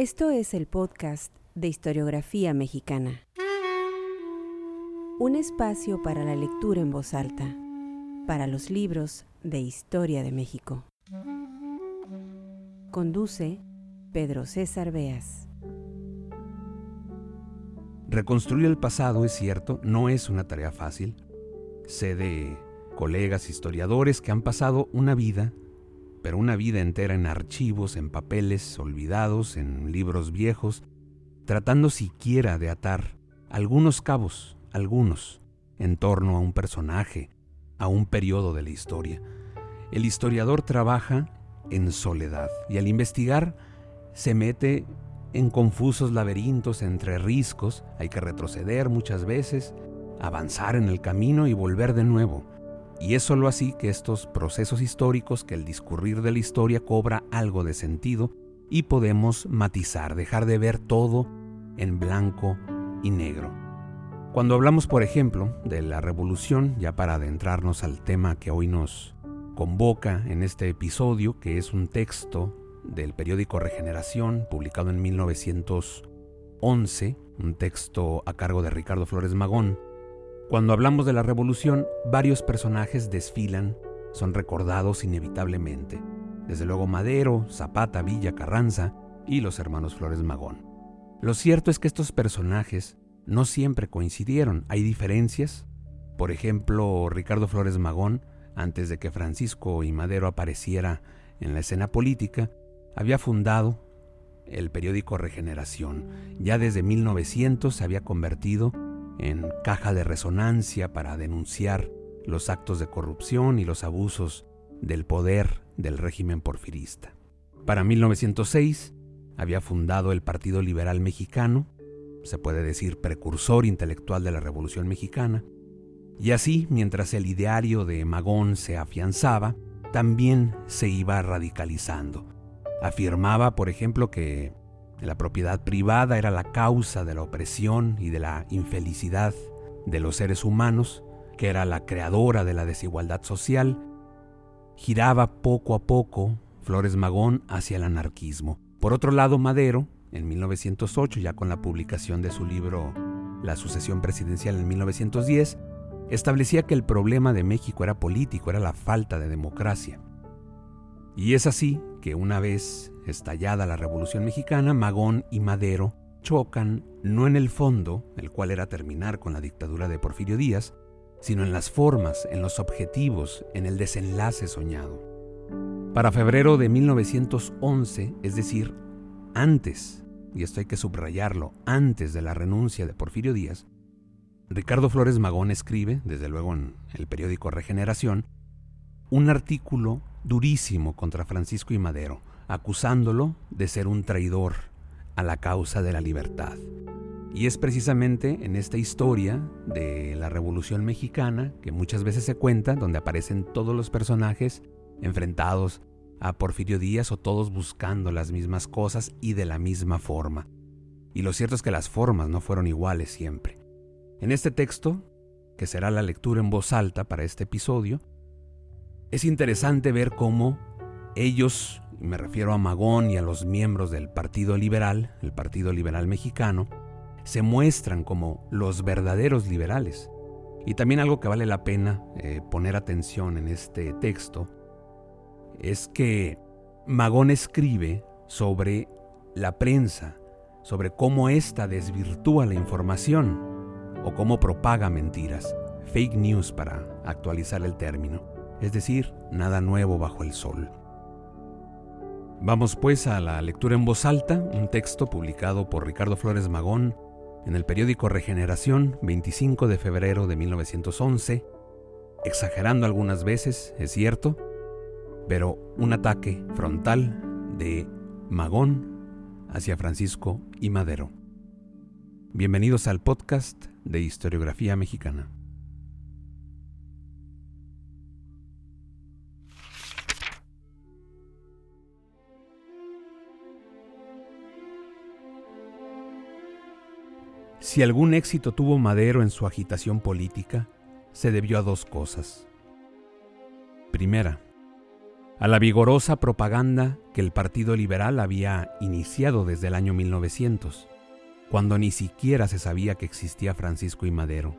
Esto es el podcast de historiografía mexicana. Un espacio para la lectura en voz alta, para los libros de historia de México. Conduce Pedro César Beas. Reconstruir el pasado, es cierto, no es una tarea fácil. Sé de colegas historiadores que han pasado una vida pero una vida entera en archivos, en papeles olvidados, en libros viejos, tratando siquiera de atar algunos cabos, algunos, en torno a un personaje, a un periodo de la historia. El historiador trabaja en soledad y al investigar se mete en confusos laberintos entre riscos, hay que retroceder muchas veces, avanzar en el camino y volver de nuevo. Y es sólo así que estos procesos históricos, que el discurrir de la historia cobra algo de sentido y podemos matizar, dejar de ver todo en blanco y negro. Cuando hablamos, por ejemplo, de la revolución, ya para adentrarnos al tema que hoy nos convoca en este episodio, que es un texto del periódico Regeneración, publicado en 1911, un texto a cargo de Ricardo Flores Magón, cuando hablamos de la revolución, varios personajes desfilan, son recordados inevitablemente. Desde luego Madero, Zapata, Villa, Carranza y los hermanos Flores Magón. Lo cierto es que estos personajes no siempre coincidieron, hay diferencias. Por ejemplo, Ricardo Flores Magón, antes de que Francisco y Madero apareciera en la escena política, había fundado el periódico Regeneración. Ya desde 1900 se había convertido en caja de resonancia para denunciar los actos de corrupción y los abusos del poder del régimen porfirista. Para 1906 había fundado el Partido Liberal Mexicano, se puede decir precursor intelectual de la Revolución Mexicana, y así, mientras el ideario de Magón se afianzaba, también se iba radicalizando. Afirmaba, por ejemplo, que la propiedad privada era la causa de la opresión y de la infelicidad de los seres humanos, que era la creadora de la desigualdad social, giraba poco a poco Flores Magón hacia el anarquismo. Por otro lado, Madero, en 1908, ya con la publicación de su libro La sucesión presidencial en 1910, establecía que el problema de México era político, era la falta de democracia. Y es así que una vez estallada la Revolución Mexicana, Magón y Madero chocan no en el fondo, el cual era terminar con la dictadura de Porfirio Díaz, sino en las formas, en los objetivos, en el desenlace soñado. Para febrero de 1911, es decir, antes, y esto hay que subrayarlo, antes de la renuncia de Porfirio Díaz, Ricardo Flores Magón escribe, desde luego en el periódico Regeneración, un artículo durísimo contra Francisco y Madero, acusándolo de ser un traidor a la causa de la libertad. Y es precisamente en esta historia de la Revolución Mexicana, que muchas veces se cuenta, donde aparecen todos los personajes enfrentados a Porfirio Díaz o todos buscando las mismas cosas y de la misma forma. Y lo cierto es que las formas no fueron iguales siempre. En este texto, que será la lectura en voz alta para este episodio, es interesante ver cómo ellos, me refiero a Magón y a los miembros del Partido Liberal, el Partido Liberal Mexicano, se muestran como los verdaderos liberales. Y también algo que vale la pena eh, poner atención en este texto es que Magón escribe sobre la prensa, sobre cómo ésta desvirtúa la información o cómo propaga mentiras, fake news para actualizar el término es decir, nada nuevo bajo el sol. Vamos pues a la lectura en voz alta, un texto publicado por Ricardo Flores Magón en el periódico Regeneración, 25 de febrero de 1911, exagerando algunas veces, es cierto, pero un ataque frontal de Magón hacia Francisco y Madero. Bienvenidos al podcast de Historiografía Mexicana. Si algún éxito tuvo Madero en su agitación política, se debió a dos cosas. Primera, a la vigorosa propaganda que el Partido Liberal había iniciado desde el año 1900, cuando ni siquiera se sabía que existía Francisco y Madero,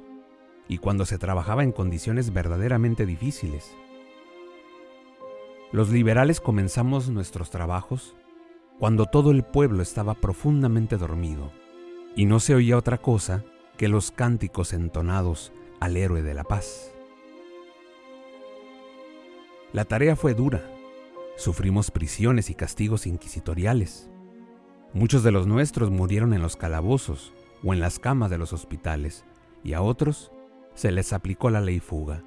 y cuando se trabajaba en condiciones verdaderamente difíciles. Los liberales comenzamos nuestros trabajos cuando todo el pueblo estaba profundamente dormido y no se oía otra cosa que los cánticos entonados al héroe de la paz. La tarea fue dura. Sufrimos prisiones y castigos inquisitoriales. Muchos de los nuestros murieron en los calabozos o en las camas de los hospitales, y a otros se les aplicó la ley fuga.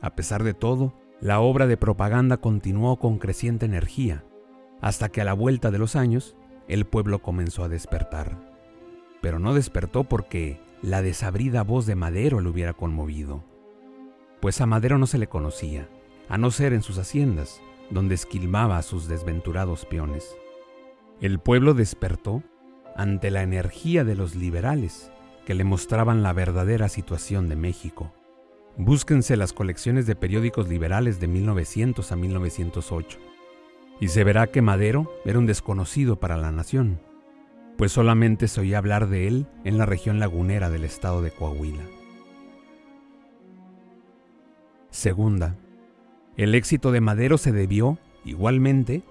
A pesar de todo, la obra de propaganda continuó con creciente energía, hasta que a la vuelta de los años el pueblo comenzó a despertar. Pero no despertó porque la desabrida voz de Madero le hubiera conmovido, pues a Madero no se le conocía a no ser en sus haciendas, donde esquilmaba a sus desventurados peones. El pueblo despertó ante la energía de los liberales que le mostraban la verdadera situación de México. Búsquense las colecciones de periódicos liberales de 1900 a 1908 y se verá que Madero era un desconocido para la nación, pues solamente se oía hablar de él en la región lagunera del estado de Coahuila. Segunda, el éxito de Madero se debió, igualmente,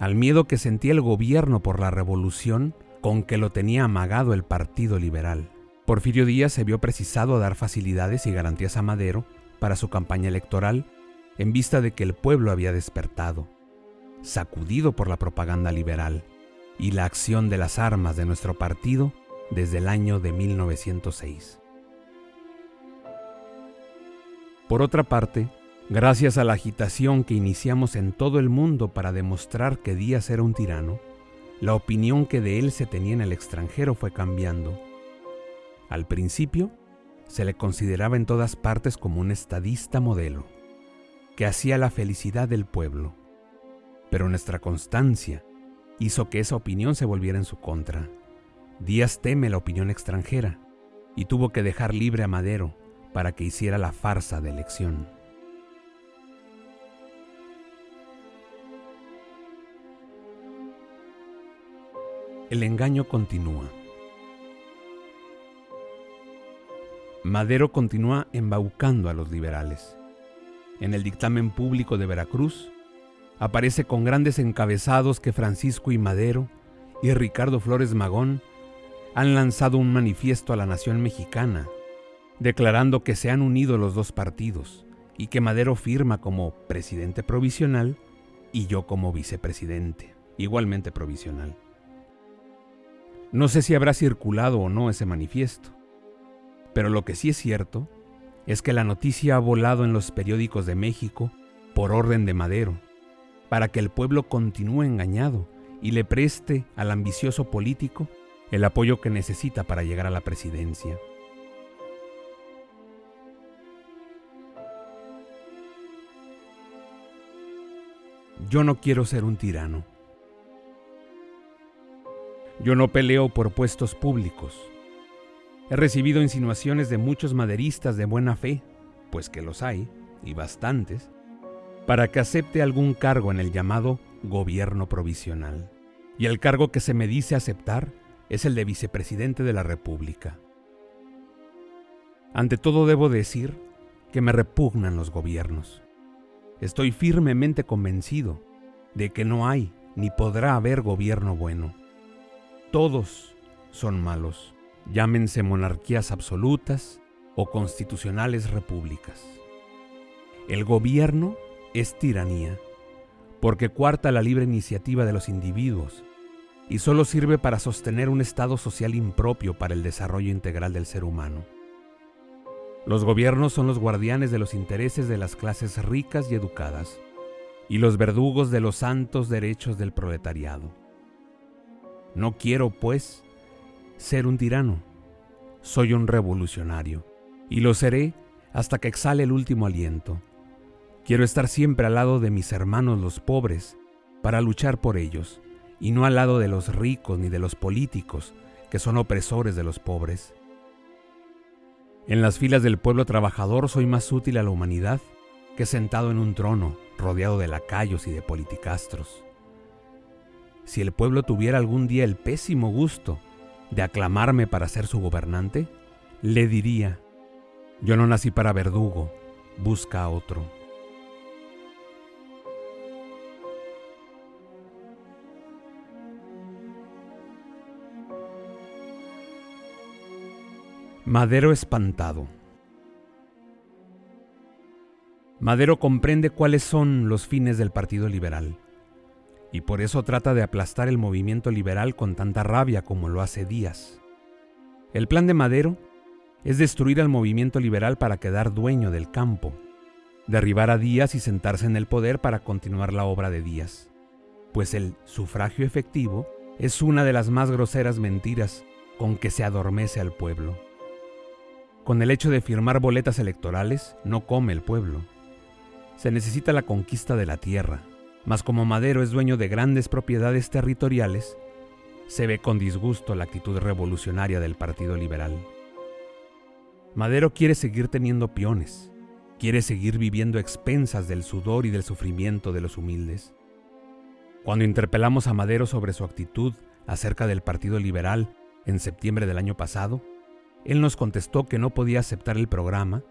al miedo que sentía el gobierno por la revolución con que lo tenía amagado el Partido Liberal. Porfirio Díaz se vio precisado a dar facilidades y garantías a Madero para su campaña electoral en vista de que el pueblo había despertado, sacudido por la propaganda liberal y la acción de las armas de nuestro partido desde el año de 1906. Por otra parte, Gracias a la agitación que iniciamos en todo el mundo para demostrar que Díaz era un tirano, la opinión que de él se tenía en el extranjero fue cambiando. Al principio, se le consideraba en todas partes como un estadista modelo, que hacía la felicidad del pueblo, pero nuestra constancia hizo que esa opinión se volviera en su contra. Díaz teme la opinión extranjera y tuvo que dejar libre a Madero para que hiciera la farsa de elección. el engaño continúa. Madero continúa embaucando a los liberales. En el dictamen público de Veracruz, aparece con grandes encabezados que Francisco y Madero y Ricardo Flores Magón han lanzado un manifiesto a la nación mexicana, declarando que se han unido los dos partidos y que Madero firma como presidente provisional y yo como vicepresidente, igualmente provisional. No sé si habrá circulado o no ese manifiesto, pero lo que sí es cierto es que la noticia ha volado en los periódicos de México por orden de Madero, para que el pueblo continúe engañado y le preste al ambicioso político el apoyo que necesita para llegar a la presidencia. Yo no quiero ser un tirano. Yo no peleo por puestos públicos. He recibido insinuaciones de muchos maderistas de buena fe, pues que los hay, y bastantes, para que acepte algún cargo en el llamado gobierno provisional. Y el cargo que se me dice aceptar es el de vicepresidente de la República. Ante todo debo decir que me repugnan los gobiernos. Estoy firmemente convencido de que no hay ni podrá haber gobierno bueno todos son malos, llámense monarquías absolutas o constitucionales repúblicas. El gobierno es tiranía, porque cuarta la libre iniciativa de los individuos y solo sirve para sostener un estado social impropio para el desarrollo integral del ser humano. Los gobiernos son los guardianes de los intereses de las clases ricas y educadas, y los verdugos de los santos derechos del proletariado. No quiero, pues, ser un tirano. Soy un revolucionario, y lo seré hasta que exhale el último aliento. Quiero estar siempre al lado de mis hermanos los pobres, para luchar por ellos, y no al lado de los ricos ni de los políticos, que son opresores de los pobres. En las filas del pueblo trabajador soy más útil a la humanidad que sentado en un trono, rodeado de lacayos y de politicastros. Si el pueblo tuviera algún día el pésimo gusto de aclamarme para ser su gobernante, le diría, yo no nací para verdugo, busca a otro. Madero espantado. Madero comprende cuáles son los fines del Partido Liberal y por eso trata de aplastar el movimiento liberal con tanta rabia como lo hace Díaz. El plan de Madero es destruir al movimiento liberal para quedar dueño del campo, derribar a Díaz y sentarse en el poder para continuar la obra de Díaz, pues el sufragio efectivo es una de las más groseras mentiras con que se adormece al pueblo. Con el hecho de firmar boletas electorales no come el pueblo. Se necesita la conquista de la tierra, mas como Madero es dueño de grandes propiedades territoriales, se ve con disgusto la actitud revolucionaria del Partido Liberal. Madero quiere seguir teniendo peones, quiere seguir viviendo expensas del sudor y del sufrimiento de los humildes. Cuando interpelamos a Madero sobre su actitud acerca del Partido Liberal en septiembre del año pasado, él nos contestó que no podía aceptar el programa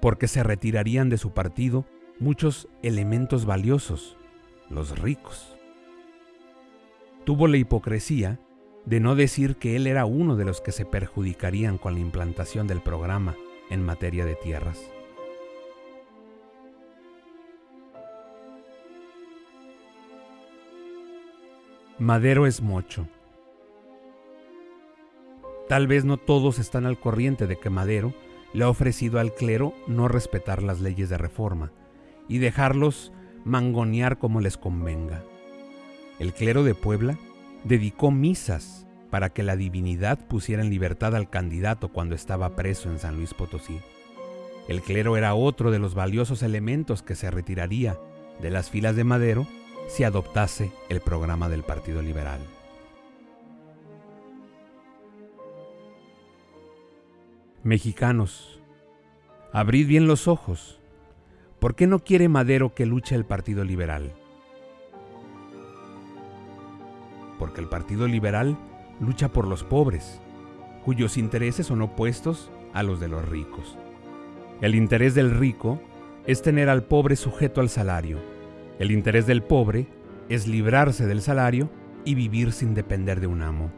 porque se retirarían de su partido muchos elementos valiosos los ricos. Tuvo la hipocresía de no decir que él era uno de los que se perjudicarían con la implantación del programa en materia de tierras. Madero es mocho. Tal vez no todos están al corriente de que Madero le ha ofrecido al clero no respetar las leyes de reforma y dejarlos mangonear como les convenga. El clero de Puebla dedicó misas para que la divinidad pusiera en libertad al candidato cuando estaba preso en San Luis Potosí. El clero era otro de los valiosos elementos que se retiraría de las filas de Madero si adoptase el programa del Partido Liberal. Mexicanos, abrid bien los ojos ¿Por qué no quiere Madero que luche el Partido Liberal? Porque el Partido Liberal lucha por los pobres, cuyos intereses son opuestos a los de los ricos. El interés del rico es tener al pobre sujeto al salario. El interés del pobre es librarse del salario y vivir sin depender de un amo.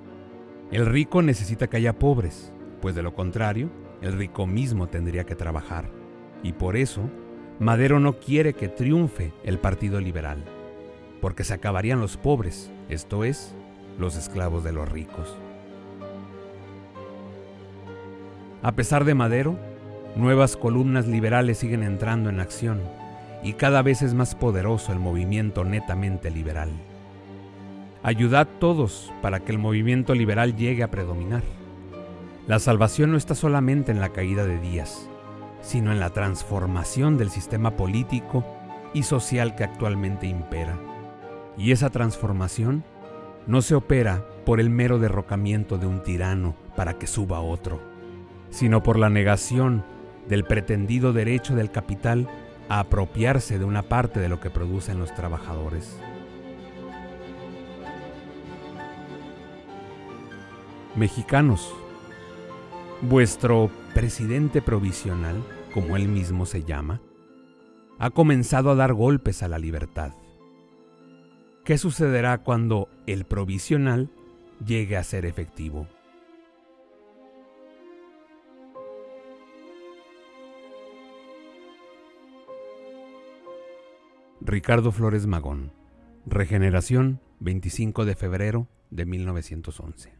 El rico necesita que haya pobres, pues de lo contrario, el rico mismo tendría que trabajar. Y por eso, Madero no quiere que triunfe el Partido Liberal, porque se acabarían los pobres, esto es, los esclavos de los ricos. A pesar de Madero, nuevas columnas liberales siguen entrando en acción y cada vez es más poderoso el movimiento netamente liberal. Ayudad todos para que el movimiento liberal llegue a predominar. La salvación no está solamente en la caída de Díaz, sino en la transformación del sistema político y social que actualmente impera. Y esa transformación no se opera por el mero derrocamiento de un tirano para que suba otro, sino por la negación del pretendido derecho del capital a apropiarse de una parte de lo que producen los trabajadores. Mexicanos, vuestro presidente provisional, como él mismo se llama, ha comenzado a dar golpes a la libertad. ¿Qué sucederá cuando el provisional llegue a ser efectivo? Ricardo Flores Magón, Regeneración, 25 de febrero de 1911.